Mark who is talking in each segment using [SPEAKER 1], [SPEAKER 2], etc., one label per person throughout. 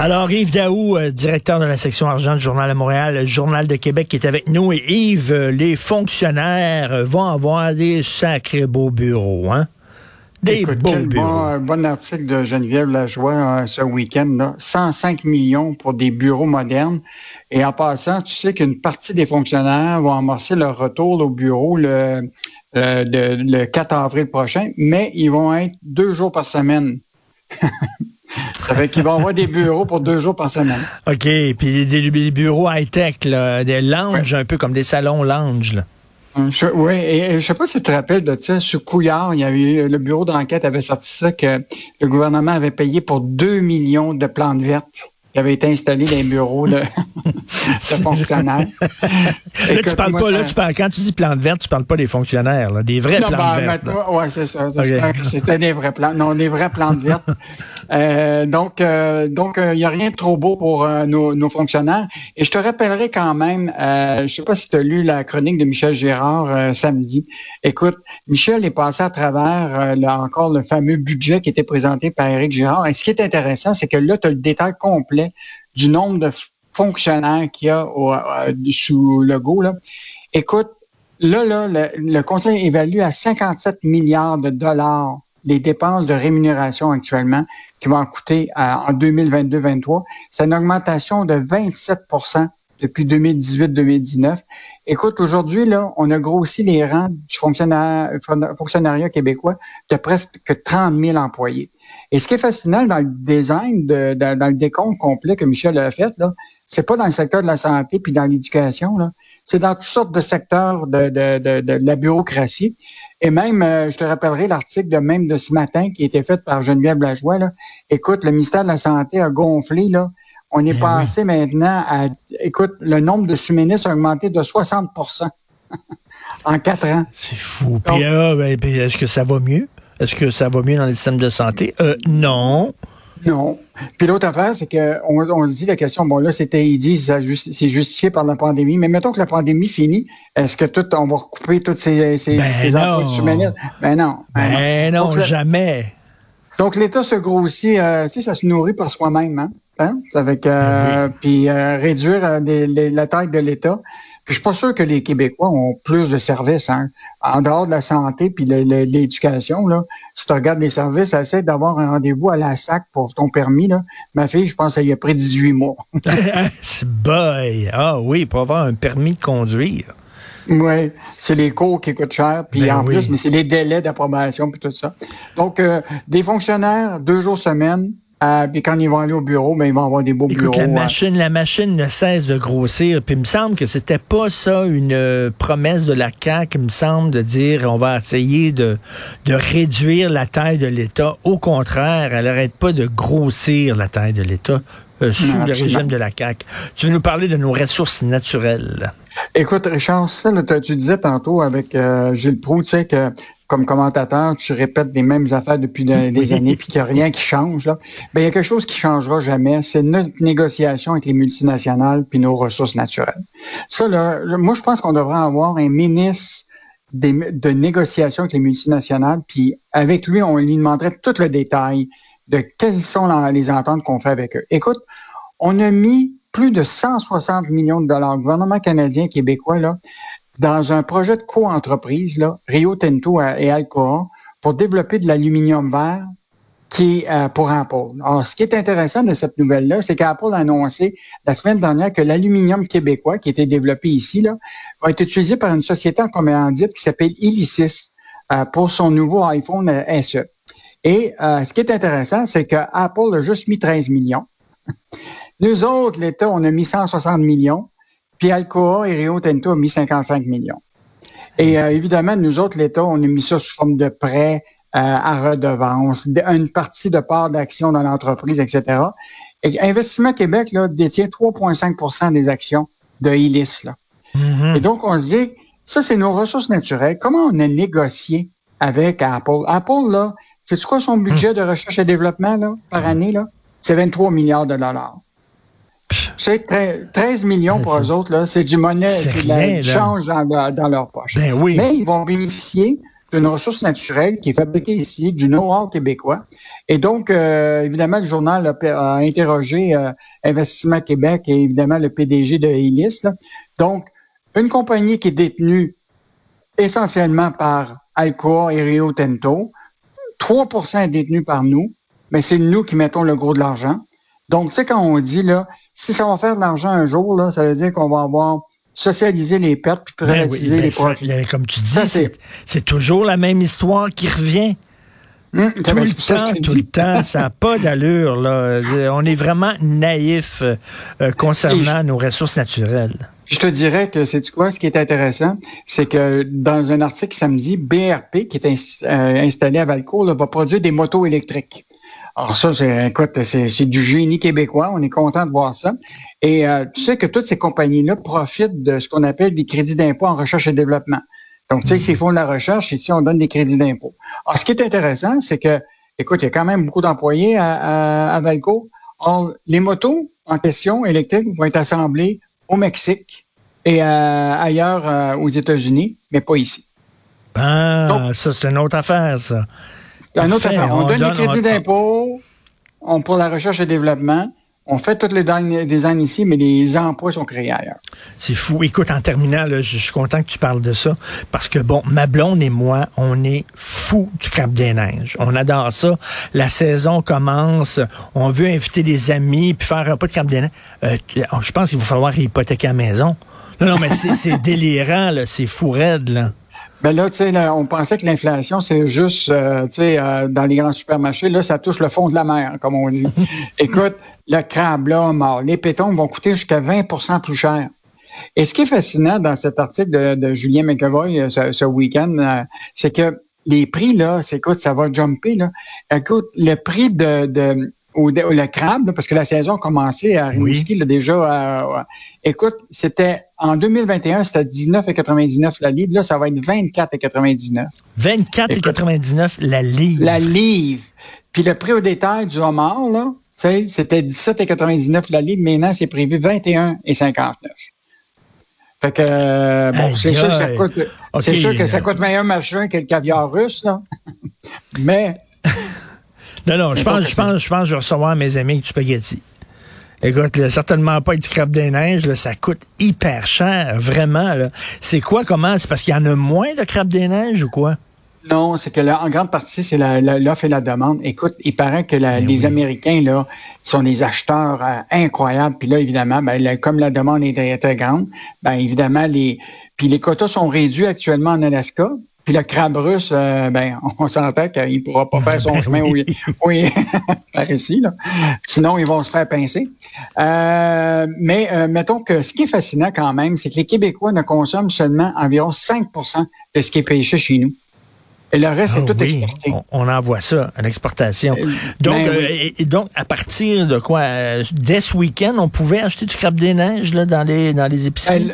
[SPEAKER 1] Alors, Yves Daou, euh, directeur de la section argent du Journal de Montréal, le Journal de Québec, qui est avec nous. Et Yves, euh, les fonctionnaires euh, vont avoir des sacrés beaux bureaux, hein? Des
[SPEAKER 2] Écoute,
[SPEAKER 1] beaux
[SPEAKER 2] quel
[SPEAKER 1] bureaux.
[SPEAKER 2] bon, un bon article de Geneviève Lajoie ce week-end. là. 105 millions pour des bureaux modernes. Et en passant, tu sais qu'une partie des fonctionnaires vont amorcer leur retour au bureau le 4 avril prochain, mais ils vont être deux jours par semaine. Ça fait qu'ils vont avoir des bureaux pour deux jours par semaine.
[SPEAKER 1] OK, puis des, des bureaux high-tech, là, des lounges, un peu comme des salons lounge. Là.
[SPEAKER 2] Je- oui, et, et je sais pas si tu te rappelles de ça, sur Couillard, il y avait eu- le bureau d'enquête avait sorti ça que le gouvernement avait payé pour 2 millions de plantes vertes qui avaient été installées dans les bureaux de, de fonctionnaires.
[SPEAKER 1] Là, tu parles
[SPEAKER 2] moi,
[SPEAKER 1] pas, là, tu parles, quand tu dis plantes vertes, tu parle pas des fonctionnaires, là, des vraies
[SPEAKER 2] Non,
[SPEAKER 1] plantes
[SPEAKER 2] ben,
[SPEAKER 1] vertes.
[SPEAKER 2] ouais, c'est ça.
[SPEAKER 1] Ok.
[SPEAKER 2] J'espère que C'était des vraies plantes. Non, des vraies plantes vertes. Euh, donc, euh, donc, il n'y a rien de trop beau pour euh, nos, nos fonctionnaires. Et je te rappellerai quand même, euh, je sais pas si tu as lu la chronique de Michel Gérard euh, samedi. Écoute, Michel est passé à travers euh, là, encore le fameux budget qui était présenté par Éric Gérard. Et ce qui est intéressant, c'est que là, tu as le détail complet du nombre de fonctionnaires qu'il y a sous le go. Là. Écoute, Là, là, le, Conseil évalue à 57 milliards de dollars les dépenses de rémunération actuellement qui vont coûter en 2022-2023. C'est une augmentation de 27% depuis 2018-2019. Écoute, aujourd'hui, là, on a grossi les rangs du fonctionnariat québécois de presque 30 000 employés. Et ce qui est fascinant dans le design, de, dans, dans le décompte complet que Michel a fait, là, c'est pas dans le secteur de la santé puis dans l'éducation, là. C'est dans toutes sortes de secteurs de, de, de, la bureaucratie. Et même, euh, je te rappellerai l'article de même de ce matin qui a été fait par Geneviève Lajoie. Là. Écoute, le ministère de la Santé a gonflé. Là. On est
[SPEAKER 1] Ben
[SPEAKER 2] passé maintenant à... Écoute, le nombre de sous-ministres a augmenté de 60% en quatre ans.
[SPEAKER 1] C'est fou. Puis, ah, ben, puis est-ce que ça va mieux? Est-ce que ça va mieux dans le système de santé? Euh, non.
[SPEAKER 2] Non. Puis l'autre affaire, c'est qu'on on se dit la question, bon là, c'était, ils disent, ça justi- c'est justifié par la pandémie, mais mettons que la pandémie finit, est-ce que tout, on va recouper toutes ces, ces,
[SPEAKER 1] Ben
[SPEAKER 2] ces
[SPEAKER 1] non.
[SPEAKER 2] emplois de sous-ministres? Ben non. Ben
[SPEAKER 1] Ben non,
[SPEAKER 2] Donc,
[SPEAKER 1] jamais.
[SPEAKER 2] Donc, l'État se grossit, euh, tu sais, ça se nourrit par soi-même, hein? hein? Avec, euh, puis euh, réduire les- la taille de l'État. Puis je suis pas sûr que les Québécois ont plus de services, hein? En dehors de la santé puis l'éducation, là. Si tu regardes les services, essaie d'avoir un rendez-vous à la SAC pour ton permis, là. Ma fille, je pense, elle y a pris 18 mois.
[SPEAKER 1] C'est boy. Ah oui, pour avoir un permis de conduire.
[SPEAKER 2] Oui, c'est les cours qui coûtent cher, puis
[SPEAKER 1] Ben
[SPEAKER 2] en
[SPEAKER 1] oui.
[SPEAKER 2] plus, mais c'est les délais d'approbation puis tout ça. Donc, euh, des fonctionnaires, deux jours semaine, euh, puis quand ils vont aller au bureau, ben ils vont avoir des beaux
[SPEAKER 1] Écoute,
[SPEAKER 2] bureaux.
[SPEAKER 1] la
[SPEAKER 2] euh,
[SPEAKER 1] machine, la machine ne cesse de grossir. Puis il me semble que c'était pas ça une euh, promesse de la CAQ, il me semble, de dire on va essayer de, de réduire la taille de l'État. Au contraire, elle n'arrête pas de grossir la taille de l'État euh, sous
[SPEAKER 2] Non,
[SPEAKER 1] le régime de la CAQ. Tu veux nous parler de nos ressources naturelles?
[SPEAKER 2] Écoute, Richard, ça, là, t'as- tu disais tantôt avec euh, Gilles Proux, tu sais, que comme commentateur, tu répètes les mêmes affaires depuis de- des années, puis qu'il n'y a rien qui change. Là. Ben, il y a quelque chose qui changera jamais, c'est notre négociation avec les multinationales puis nos ressources naturelles. Ça, là, moi, je pense qu'on devrait avoir un ministre des- de négociation avec les multinationales, puis avec lui, on lui demanderait tout le détail de quelles sont la- les ententes qu'on fait avec eux. Écoute, on a mis plus de 160 millions de dollars, gouvernement canadien, québécois, là, dans un projet de co-entreprise, Rio Tinto et Alcoa, pour développer de l'aluminium vert qui est euh, pour Apple. Alors, ce qui est intéressant de cette nouvelle-là, c'est qu'Apple a annoncé la semaine dernière que l'aluminium québécois, qui été développé ici, là, va être utilisé par une société en commandite qui s'appelle Illicis euh, pour son nouveau iPhone euh, SE. Et euh, ce qui est intéressant, c'est que Apple a juste mis 13 millions. Nous autres, l'État, on a mis 160 millions, puis Alcoa et Rio Tinto ont mis 55 millions. Et euh, évidemment, nous autres, l'État, on a mis ça sous forme de prêt euh, à redevance, de- une partie de part d'action dans l'entreprise, etc. Et Investissement Québec là, détient 3,5% des actions de Illis. Là.
[SPEAKER 1] Mhm.
[SPEAKER 2] Et donc, on se dit, ça, c'est nos ressources naturelles. Comment on a négocié avec Apple? Apple, là, c'est quoi son budget de recherche et développement là, par année? Là? C'est 23 milliards de dollars. C'est tre- 13 millions pour eux autres, c'est du monnaie,
[SPEAKER 1] c'est
[SPEAKER 2] du change dans, leur- dans leur poche.
[SPEAKER 1] Ben oui.
[SPEAKER 2] Mais ils vont bénéficier d'une ressource naturelle qui est fabriquée ici, du know-how québécois. Et donc, euh, évidemment, le journal a, a interrogé euh, Investissement Québec et évidemment le PDG de Elis. Donc, une compagnie qui est détenue essentiellement par Alcoa et Rio Tinto. 3% est détenu par nous, mais c'est nous qui mettons le gros de l'argent. Donc, tu sais, quand on dit, là, si ça va faire de l'argent un jour, là, ça veut dire qu'on va avoir socialisé les pertes puis
[SPEAKER 1] Ben oui,
[SPEAKER 2] privatiser
[SPEAKER 1] ben
[SPEAKER 2] les
[SPEAKER 1] ça,
[SPEAKER 2] profits.
[SPEAKER 1] ben, comme tu dis, c'est toujours la même histoire qui revient.
[SPEAKER 2] Hum,
[SPEAKER 1] Tout le temps, tout le temps, ça n'a pas d'allure. là. On est vraiment naïf euh, euh, concernant nos ressources naturelles.
[SPEAKER 2] Je te dirais que c'est quoi ce qui est intéressant, c'est que dans un article samedi, BRP qui est ins- euh, installé à Valcourt là, va produire des motos électriques. Alors ça, c'est écoute, c'est c'est du génie québécois. On est content de voir ça. Et euh, tu sais que toutes ces compagnies-là profitent de ce qu'on appelle des crédits d'impôt en recherche et développement. Donc, tu sais, s'ils font de la recherche, ici, on donne des crédits d'impôt. Alors, ce qui est intéressant, c'est que, écoute, il y a quand même beaucoup d'employés à, à, à Valcourt. Or, les motos en question électriques vont être assemblées au Mexique et euh, ailleurs euh, aux États-Unis, mais pas ici.
[SPEAKER 1] Ah, ça, c'est une autre affaire, ça.
[SPEAKER 2] Une autre affaire. On,
[SPEAKER 1] On
[SPEAKER 2] donne
[SPEAKER 1] donne-
[SPEAKER 2] les crédits d'impôt on, pour la recherche et développement. On fait tous les design- designs ici, mais les emplois sont créés ailleurs.
[SPEAKER 1] C'est fou. Écoute, en terminant, là, je suis content que tu parles de ça parce que, bon, ma blonde et moi, on est fous du Cap des Neiges. On adore ça. La saison commence. On veut inviter des amis puis faire un peu de Cap des Neiges. Euh, je pense qu'il va falloir hypothéquer la maison. Non, non, mais c'est c'est délirant, là. C'est fou raide, là.
[SPEAKER 2] Ben là, tu sais, on pensait que l'inflation, c'est juste, euh, tu sais, euh, dans les grands supermarchés, là, ça touche le fond de la mer, comme on dit. Écoute, le crabe, là, mort. Les pétons vont coûter jusqu'à 20% plus cher. Et ce qui est fascinant dans cet article de, de Julien McEvoy euh, ce, ce week-end, euh, c'est que les prix, là, c'est, écoute, ça va jumper, là. Écoute, le prix de, de au, le crabe, là, parce que la saison a commencé à Rimouski, là, déjà. euh, écoute, c'était en 2021, c'était 19,99 la livre. Là, ça va être 24,99
[SPEAKER 1] 24,99 la livre.
[SPEAKER 2] la livre. Puis le prix au détail du homard, là, tu sais, c'était 17,99 la livre. Maintenant, c'est prévu 21,59. Fait que, euh, bon, c'est sûr que ça sûr que
[SPEAKER 1] euh,
[SPEAKER 2] coûte meilleur machin que le caviar russe, là. Mais,
[SPEAKER 1] Non, non, je pense, je pense, je pense que je vais recevoir mes amis avec du spaghetti. Écoute, là, certainement pas du crabe des neiges, là, ça coûte hyper cher, vraiment. C'est quoi, comment? C'est parce qu'il y en a moins de crabe des neiges ou quoi?
[SPEAKER 2] non, c'est que là, en grande partie, c'est l'offre et la demande. Écoute, il paraît que la-
[SPEAKER 1] Ben
[SPEAKER 2] les
[SPEAKER 1] oui.
[SPEAKER 2] Américains, là, sont des acheteurs euh, incroyables. Puis là, évidemment, ben, comme la demande est très, très grande, ben, évidemment, les, puis les quotas sont réduits actuellement en Alaska. Puis le crabe russe, euh, ben, on s'entend qu'il ne pourra pas faire son chemin
[SPEAKER 1] oui.
[SPEAKER 2] par ici. Là. Sinon, ils vont se faire pincer. Euh, mais euh, mettons que ce qui est fascinant quand même, c'est que les Québécois ne consomment seulement environ 5% de ce qui est pêché chez nous. Et le reste,
[SPEAKER 1] Ah
[SPEAKER 2] c'est tout
[SPEAKER 1] oui,
[SPEAKER 2] exporté.
[SPEAKER 1] on, on envoie ça à l'exportation.
[SPEAKER 2] Euh,
[SPEAKER 1] Donc,
[SPEAKER 2] ben oui.
[SPEAKER 1] et- et donc, à partir de quoi? dès ce week-end, on pouvait acheter du crabe des neiges là, dans, les, dans les épiceries?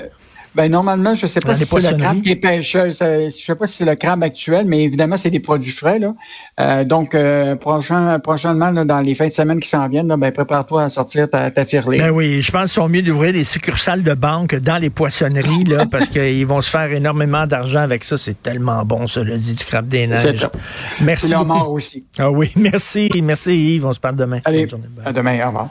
[SPEAKER 2] Ben, le- normalement, je ne sais pas si c'est le crabe qui est. Je ne sais pas si c'est le crabe actuel, mais évidemment, c'est des produits frais. Là. Euh, donc, euh, prochain, prochainement, là, dans les fins de semaine qui s'en viennent, là, ben, prépare-toi à sortir ta, ta tirelire.
[SPEAKER 1] Ben oui, je pense qu'ils sont mieux d'ouvrir des succursales de banque dans les poissonneries, là, parce qu'ils vont se faire énormément d'argent avec ça. C'est tellement bon, ça, le dit du crabe des neiges. Merci
[SPEAKER 2] Puis le aussi.
[SPEAKER 1] Ah oui, merci. Merci Yves. On se parle demain.
[SPEAKER 2] Allez, à demain. Au revoir.